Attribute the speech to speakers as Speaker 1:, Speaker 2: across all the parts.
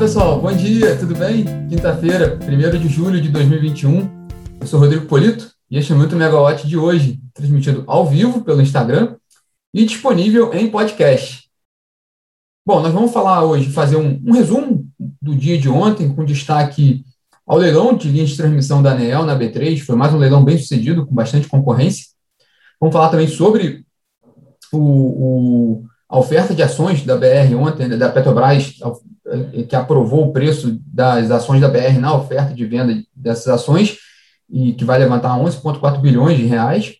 Speaker 1: pessoal, bom dia, tudo bem? Quinta-feira, 1 de julho de 2021. Eu sou Rodrigo Polito e este é o Muito Megawatt de hoje, transmitido ao vivo pelo Instagram e disponível em podcast. Bom, nós vamos falar hoje, fazer um, um resumo do dia de ontem, com destaque ao leilão de linhas de transmissão da ANEEL na B3. Foi mais um leilão bem sucedido, com bastante concorrência. Vamos falar também sobre o, o, a oferta de ações da BR ontem, né, da Petrobras, que aprovou o preço das ações da BR na oferta de venda dessas ações, e que vai levantar 11,4 bilhões de reais.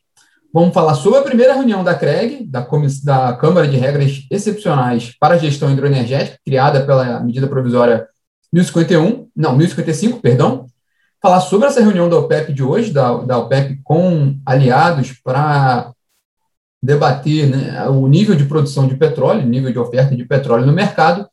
Speaker 1: Vamos falar sobre a primeira reunião da CREG, da, da Câmara de Regras Excepcionais para a Gestão Hidroenergética, criada pela medida provisória 1051, não, 1055, perdão. Falar sobre essa reunião da OPEP de hoje, da, da OPEP com aliados para debater né, o nível de produção de petróleo, nível de oferta de petróleo no mercado,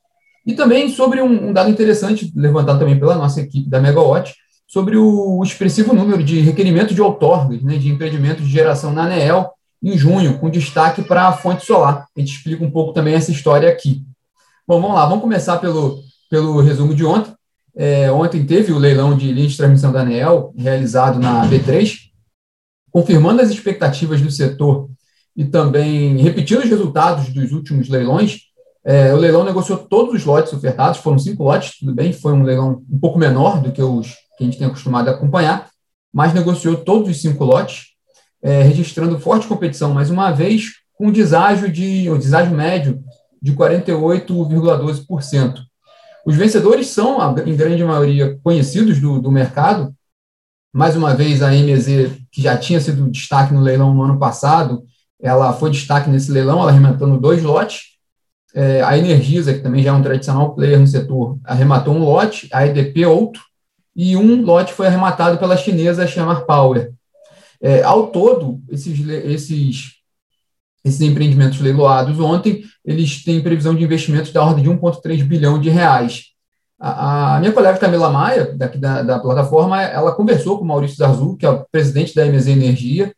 Speaker 1: e também sobre um, um dado interessante, levantado também pela nossa equipe da Megawatt, sobre o, o expressivo número de requerimentos de outorgas, né, de empreendimentos de geração na ANEEL, em junho, com destaque para a fonte solar. A gente explica um pouco também essa história aqui. Bom, vamos lá, vamos começar pelo, pelo resumo de ontem. É, ontem teve o leilão de linha de transmissão da ANEEL, realizado na B3, confirmando as expectativas do setor e também repetindo os resultados dos últimos leilões. É, o leilão negociou todos os lotes ofertados, foram cinco lotes, tudo bem, foi um leilão um pouco menor do que os que a gente tem acostumado a acompanhar, mas negociou todos os cinco lotes, é, registrando forte competição, mais uma vez, com um deságio, de, um deságio médio de 48,12%. Os vencedores são, em grande maioria, conhecidos do, do mercado. Mais uma vez, a MZ, que já tinha sido destaque no leilão no ano passado, ela foi destaque nesse leilão, ela arrematando dois lotes. É, a Energisa, que também já é um tradicional player no setor, arrematou um lote, a EDP outro, e um lote foi arrematado pela chinesa Shamar Power. É, ao todo, esses, esses, esses empreendimentos leiloados ontem, eles têm previsão de investimentos da ordem de 1,3 bilhão de reais. A, a, minha colega Camila Maia, daqui da, da plataforma, ela conversou com o Maurício Zarzul, que é o presidente da MZ Energia,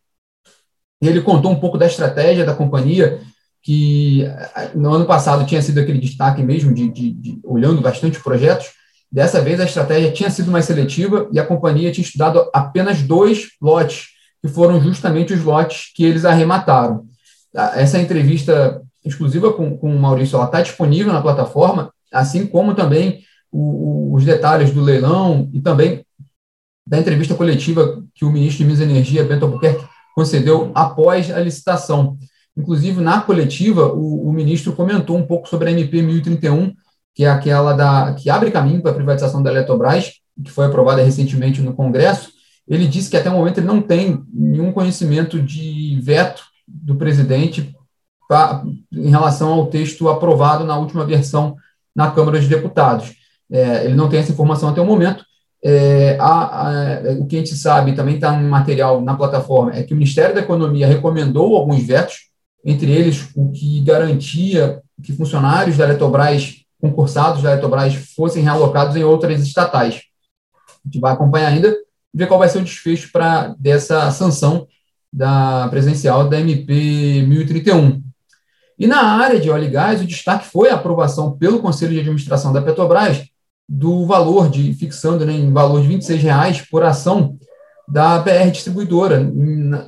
Speaker 1: e ele contou um pouco da estratégia da companhia, que no ano passado tinha sido aquele destaque mesmo, de, de, de olhando bastante projetos, Dessa vez, a estratégia tinha sido mais seletiva e a companhia tinha estudado apenas dois lotes, que foram justamente os lotes que eles arremataram. Essa entrevista exclusiva com, com o Maurício está disponível na plataforma, assim como também o, os detalhes do leilão e também da entrevista coletiva que o ministro de Minas e Energia, Bento Albuquerque, concedeu após a licitação. Inclusive, na coletiva, o, o ministro comentou um pouco sobre a MP 1031, que é aquela da, que abre caminho para a privatização da Eletrobras, que foi aprovada recentemente no Congresso, ele disse que até o momento ele não tem nenhum conhecimento de veto do presidente pra, em relação ao texto aprovado na última versão na Câmara dos Deputados. É, ele não tem essa informação até o momento. É, a, a, o que a gente sabe, também está no material na plataforma, é que o Ministério da Economia recomendou alguns vetos, entre eles o que garantia que funcionários da Eletrobras concursados da Eletrobras fossem realocados em outras estatais. A gente vai acompanhar ainda ver qual vai ser o desfecho para dessa sanção da presencial da MP 1031. E na área de óleo e gás, o destaque foi a aprovação pelo Conselho de Administração da Petrobras do valor de, fixando né, em valor de 26 reais por ação da BR Distribuidora,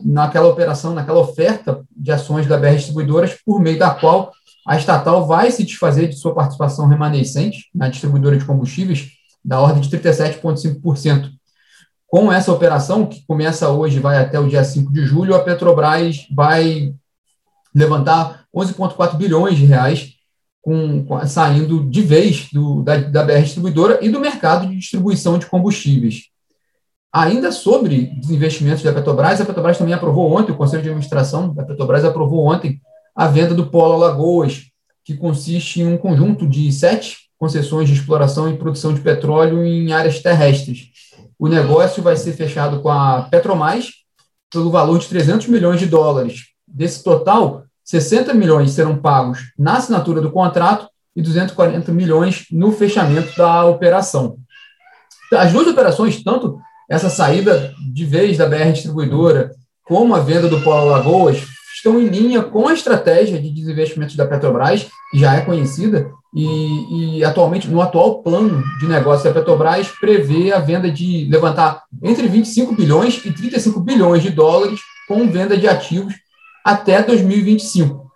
Speaker 1: naquela operação, naquela oferta de ações da BR Distribuidoras, por meio da qual a estatal vai se desfazer de sua participação remanescente na distribuidora de combustíveis da ordem de 37,5%. Com essa operação, que começa hoje e vai até o dia 5 de julho, a Petrobras vai levantar 11,4 bilhões de reais com, saindo de vez do, da, da BR Distribuidora e do mercado de distribuição de combustíveis. Ainda sobre os investimentos da Petrobras, a Petrobras também aprovou ontem, o Conselho de Administração da Petrobras aprovou ontem a venda do Polo Alagoas, que consiste em um conjunto de sete concessões de exploração e produção de petróleo em áreas terrestres. O negócio vai ser fechado com a Petromais pelo valor de 300 milhões de dólares. Desse total, 60 milhões serão pagos na assinatura do contrato e 240 milhões no fechamento da operação. As duas operações, tanto essa saída de vez da BR distribuidora, como a venda do Polo Alagoas, estão em linha com a estratégia de desinvestimento da Petrobras, que já é conhecida, e, e, atualmente, no atual plano de negócio da Petrobras, prevê a venda de levantar entre 25 bilhões e 35 bilhões de dólares com venda de ativos até 2025.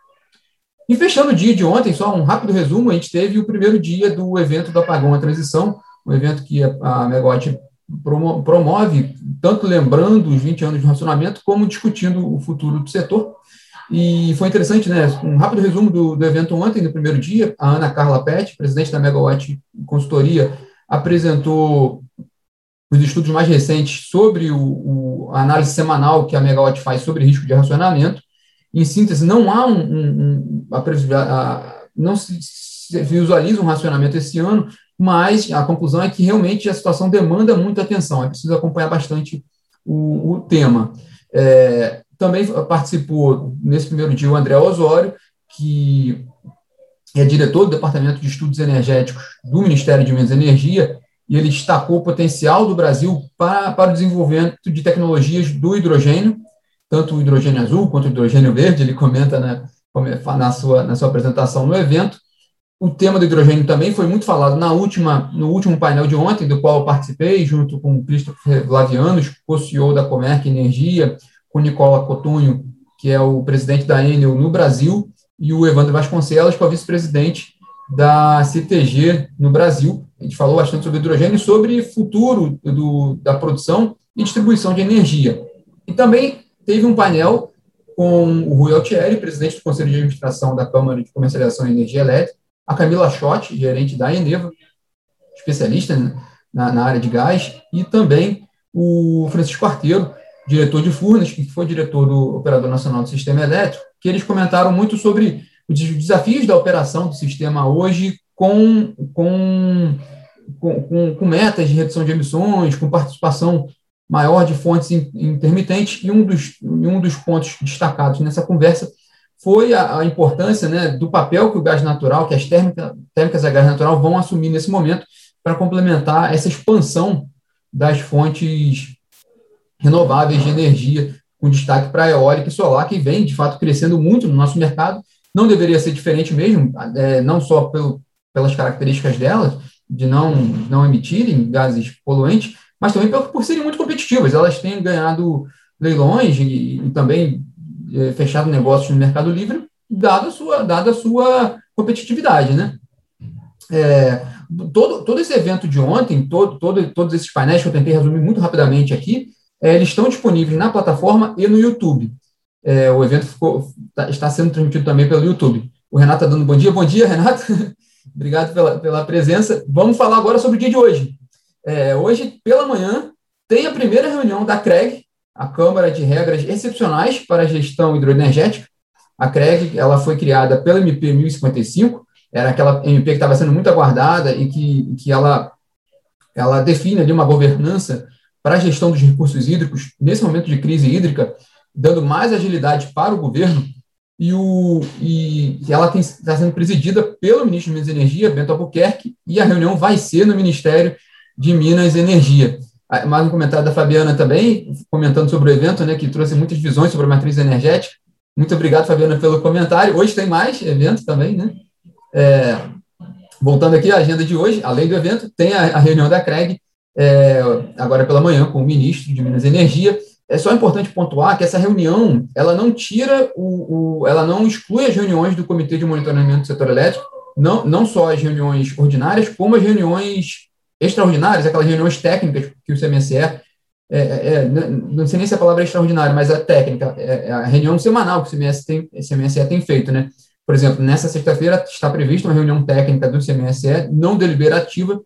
Speaker 1: E fechando o dia de ontem, só um rápido resumo, a gente teve o primeiro dia do evento do Apagão à Transição, um evento que a Megawatt promove, tanto lembrando os 20 anos de racionamento, como discutindo o futuro do setor. E foi interessante, né? Um rápido resumo do, do evento ontem, no primeiro dia, a Ana Carla Pet, presidente da Megawatt Consultoria, apresentou os estudos mais recentes sobre o, o, análise semanal que a Megawatt faz sobre risco de racionamento. Em síntese, não há um, um, um a, a, não se, se visualiza um racionamento esse ano, mas a conclusão é que realmente a situação demanda muita atenção, é preciso acompanhar bastante o, o tema. É, também participou nesse primeiro dia o André Osório, que é diretor do Departamento de Estudos Energéticos do Ministério de Minas e Energia, e ele destacou o potencial do Brasil para, para o desenvolvimento de tecnologias do hidrogênio, tanto o hidrogênio azul quanto o hidrogênio verde, ele comenta na, na, sua, na sua apresentação no evento. O tema do hidrogênio também foi muito falado na última, no último painel de ontem, do qual eu participei, junto com o Christopher Vlavianos, co-CEO da Comerc Energia, com Nicola Cotunho, que é o presidente da Enel no Brasil, e o Evandro Vasconcelos, que é o vice-presidente da CTG no Brasil. A gente falou bastante sobre hidrogênio e sobre futuro do, da produção e distribuição de energia. E também teve um painel com o Rui Altieri, presidente do Conselho de Administração da Câmara de Comercialização de Energia Elétrica, a Camila Schott, gerente da Eneva, especialista na, na área de gás, e também o Francisco Arteiro, diretor de Furnas, que foi diretor do Operador Nacional do Sistema Elétrico, que eles comentaram muito sobre os desafios da operação do sistema hoje com, com, com, com metas de redução de emissões, com participação maior de fontes intermitentes, e um dos, um dos pontos destacados nessa conversa foi a, a importância né, do papel que o gás natural, que as térmica, térmicas a gás natural vão assumir nesse momento para complementar essa expansão das fontes renováveis de energia, com destaque para a eólica e solar, que vem, de fato, crescendo muito no nosso mercado. Não deveria ser diferente mesmo, é, não só pelo, pelas características delas, de não, não emitirem gases poluentes, mas também por, por serem muito competitivas. Elas têm ganhado leilões e, e também é, fechado negócios no Mercado Livre, dada a sua, dada a sua competitividade, né? É, todo, todo esse evento de ontem, todo, todo, todos esses painéis que eu tentei resumir muito rapidamente aqui, é, eles estão disponíveis na plataforma e no YouTube. É, o evento ficou, tá, está sendo transmitido também pelo YouTube. O Renato está dando bom dia. Bom dia, Renato. Obrigado pela, pela presença. Vamos falar agora sobre o dia de hoje. É, hoje, pela manhã, tem a primeira reunião da CREG, a Câmara de Regras Excepcionais para a Gestão Hidroenergética. A CREG ela foi criada pela MP 1055, era aquela MP que estava sendo muito aguardada e que, que ela, ela define ali uma governança para a gestão dos recursos hídricos nesse momento de crise hídrica, dando mais agilidade para o governo, e, o, e ela está sendo presidida pelo ministro de Minas e Energia, Bento Albuquerque, e a reunião vai ser no Ministério de Minas e Energia. Ah, mais um comentário da Fabiana também, comentando sobre o evento, né, que trouxe muitas visões sobre a matriz energética. Muito obrigado, Fabiana, pelo comentário. Hoje tem mais evento também, né? É, voltando aqui à agenda de hoje, além do evento, tem a, a reunião da CREG, é, agora pela manhã, com o ministro de Minas e Energia. É só importante pontuar que essa reunião, ela não tira o, o ela não exclui as reuniões do Comitê de Monitoramento do Setor Elétrico, não, não só as reuniões ordinárias, como as reuniões extraordinárias, aquelas reuniões técnicas que o CMSE, é, é, é não sei nem se a palavra é extraordinária, mas a técnica, é, é a reunião semanal que o CMSE tem, CMSE tem feito, né? Por exemplo, nessa sexta-feira está prevista uma reunião técnica do CMSE, não deliberativa,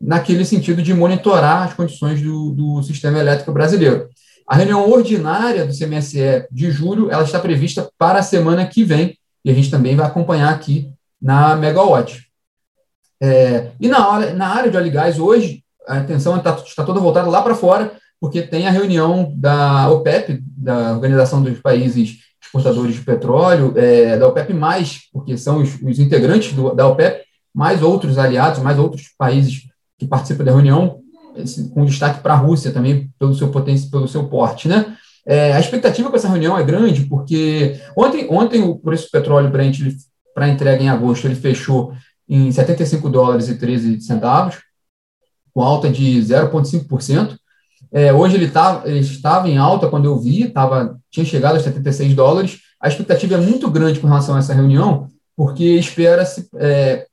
Speaker 1: naquele sentido de monitorar as condições do, do sistema elétrico brasileiro. A reunião ordinária do CMSE de julho ela está prevista para a semana que vem, e a gente também vai acompanhar aqui na Megawatt. É, e na, hora, na área de óleo e gás, hoje, a atenção está, está toda voltada lá para fora, porque tem a reunião da OPEP, da Organização dos Países Exportadores de Petróleo, é, da OPEP, porque são os, os integrantes do, da OPEP, mais outros aliados, mais outros países que participa da reunião, com destaque para a Rússia também, pelo seu potência, pelo seu porte, né? É, a expectativa com essa reunião é grande, porque ontem, ontem o preço do petróleo para entrega em agosto ele fechou em 75 dólares e 13 centavos, com alta de 0,5%. É, hoje ele, tá, ele estava em alta quando eu vi, tava, tinha chegado a 76 dólares. A expectativa é muito grande com relação a essa reunião, porque espera-se, é,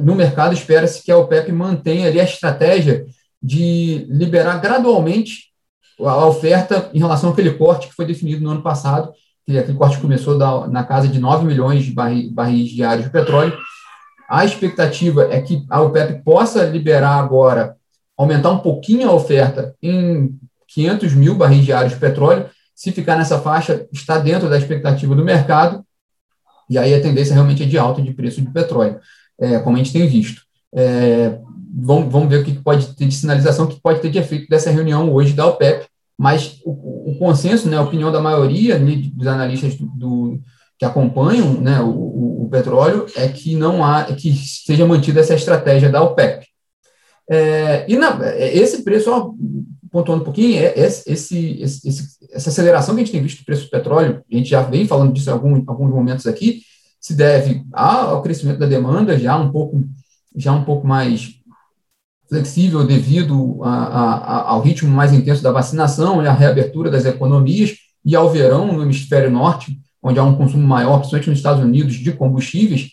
Speaker 1: no mercado, espera-se que a OPEP mantenha ali a estratégia de liberar gradualmente a oferta em relação àquele corte que foi definido no ano passado, que aquele corte começou da, na casa de 9 milhões de barris, barris diários de petróleo. A expectativa é que a OPEP possa liberar agora, aumentar um pouquinho a oferta em 500 mil barris diários de petróleo. Se ficar nessa faixa, está dentro da expectativa do mercado, e aí a tendência realmente é de alta de preço de petróleo, é, como a gente tem visto. É, vamos, vamos ver o que pode ter de sinalização, o que pode ter de efeito dessa reunião hoje da OPEP, mas o, o consenso, né, a opinião da maioria né, dos analistas do, do, que acompanham né, o, o, petróleo é que não há, é que seja mantida essa estratégia da OPEP. É, e na, esse preço, ó, pontuando um pouquinho, é, esse, esse, esse, essa aceleração que a gente tem visto do preço do petróleo, a gente já vem falando disso em algum, alguns momentos aqui, se deve ao crescimento da demanda, já um pouco, já um pouco mais flexível devido a, a, ao ritmo mais intenso da vacinação e à reabertura das economias e ao verão no hemisfério norte, onde há um consumo maior, principalmente nos Estados Unidos, de combustíveis,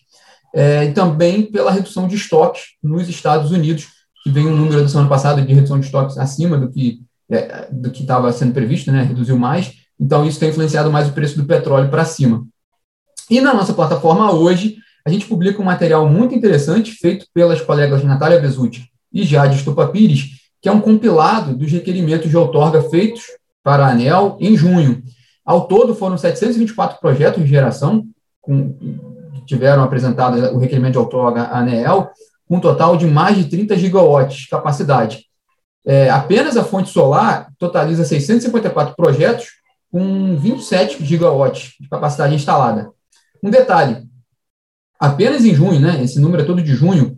Speaker 1: é, e também pela redução de estoques nos Estados Unidos, que vem um número do ano passado de redução de estoques acima do que é, do que estava sendo previsto, né, reduziu mais, então isso tem influenciado mais o preço do petróleo para cima. E na nossa plataforma hoje, a gente publica um material muito interessante feito pelas colegas Natália Bezutti e Jade Estupa Pires, que é um compilado dos requerimentos de outorga feitos para a ANEL em junho. Ao todo, foram 724 projetos de geração com, que tiveram apresentado o requerimento de outorga à ANEL, com um total de mais de 30 gigawatts de capacidade. É, apenas a fonte solar totaliza 654 projetos com 27 gigawatts de capacidade instalada. Um detalhe, apenas em junho, né, esse número é todo de junho,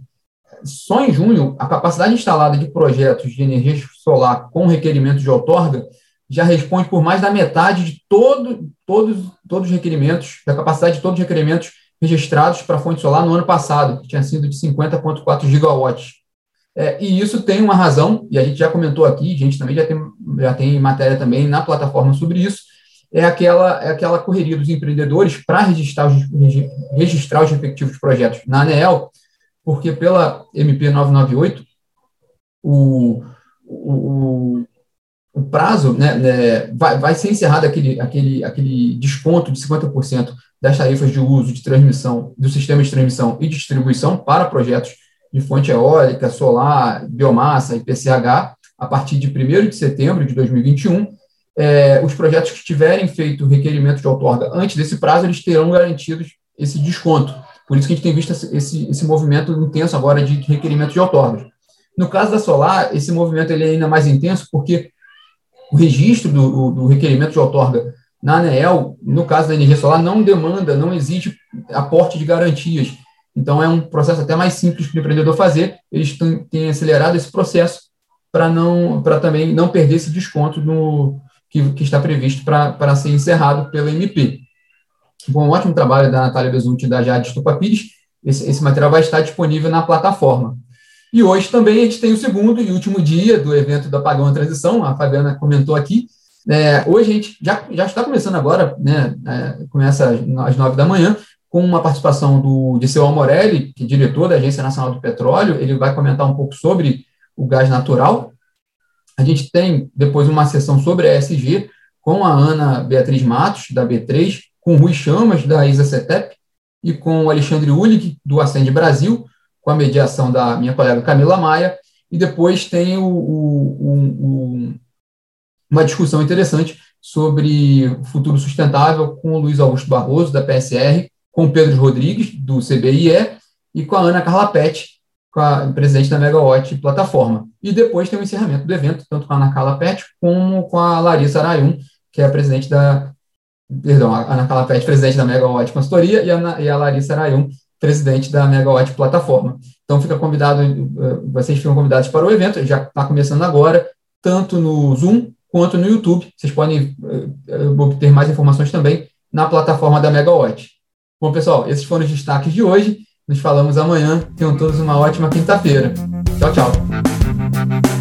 Speaker 1: só em junho, a capacidade instalada de projetos de energia solar com requerimento de outorga já responde por mais da metade de todo, todos, todos os requerimentos, da capacidade de todos os requerimentos registrados para a fonte solar no ano passado, que tinha sido de 50,4 gigawatts. É, e isso tem uma razão, e a gente já comentou aqui, a gente também já tem, já tem matéria também na plataforma sobre isso, é aquela, é aquela correria dos empreendedores para registrar os, registrar os respectivos projetos na ANEEL, porque pela MP 998, o, o, o prazo né, né, vai, vai ser encerrado aquele, aquele, aquele desconto de 50% das tarifas de uso de transmissão, do sistema de transmissão e distribuição para projetos de fonte eólica, solar, biomassa e PCH, a partir de 1 de setembro de 2021. É, os projetos que tiverem feito requerimento de outorga antes desse prazo, eles terão garantidos esse desconto. Por isso que a gente tem visto esse, esse movimento intenso agora de requerimento de outorgas. No caso da solar, esse movimento ele é ainda mais intenso porque o registro do, do requerimento de outorga na ANEEL, no caso da energia solar, não demanda, não exige aporte de garantias. Então, é um processo até mais simples para o empreendedor fazer. Eles têm acelerado esse processo para não, para também não perder esse desconto no, que, que está previsto para ser encerrado pela MP. Bom, ótimo trabalho da Natália Bezutti da Jade Stupapires. Esse, esse material vai estar disponível na plataforma. E hoje também a gente tem o segundo e último dia do evento da Pagão Transição, a Fabiana comentou aqui. É, hoje a gente já, já está começando agora, né, é, começa às nove da manhã, com uma participação do Diceu Amorelli, que é diretor da Agência Nacional do Petróleo, ele vai comentar um pouco sobre o gás natural. A gente tem depois uma sessão sobre a ESG, com a Ana Beatriz Matos, da B3, com o Rui Chamas, da ISA CETEP, e com o Alexandre Ulig, do Acende Brasil, com a mediação da minha colega Camila Maia, e depois tem o, o, o, uma discussão interessante sobre futuro sustentável com o Luiz Augusto Barroso, da PSR, com o Pedro Rodrigues, do CBIE, e com a Ana Carla Pet, a presidente da Megawatt Plataforma. E depois tem o encerramento do evento, tanto com a Ana Carla Pet como com a Larissa Arayun, que é a presidente da perdão, a Ana Calapete, presidente da Megawatt Consultoria, e a, e a Larissa Arayun, presidente da Megawatt Plataforma. Então, fica convidado, eh, vocês ficam convidados para o evento, já está começando agora, tanto no Zoom quanto no YouTube. Vocês podem uh, obter mais informações também na plataforma da Megawatt. Bom, pessoal, esses foram os destaques de hoje. Nos falamos amanhã. Tenham todos uma ótima quinta-feira. Tchau, tchau.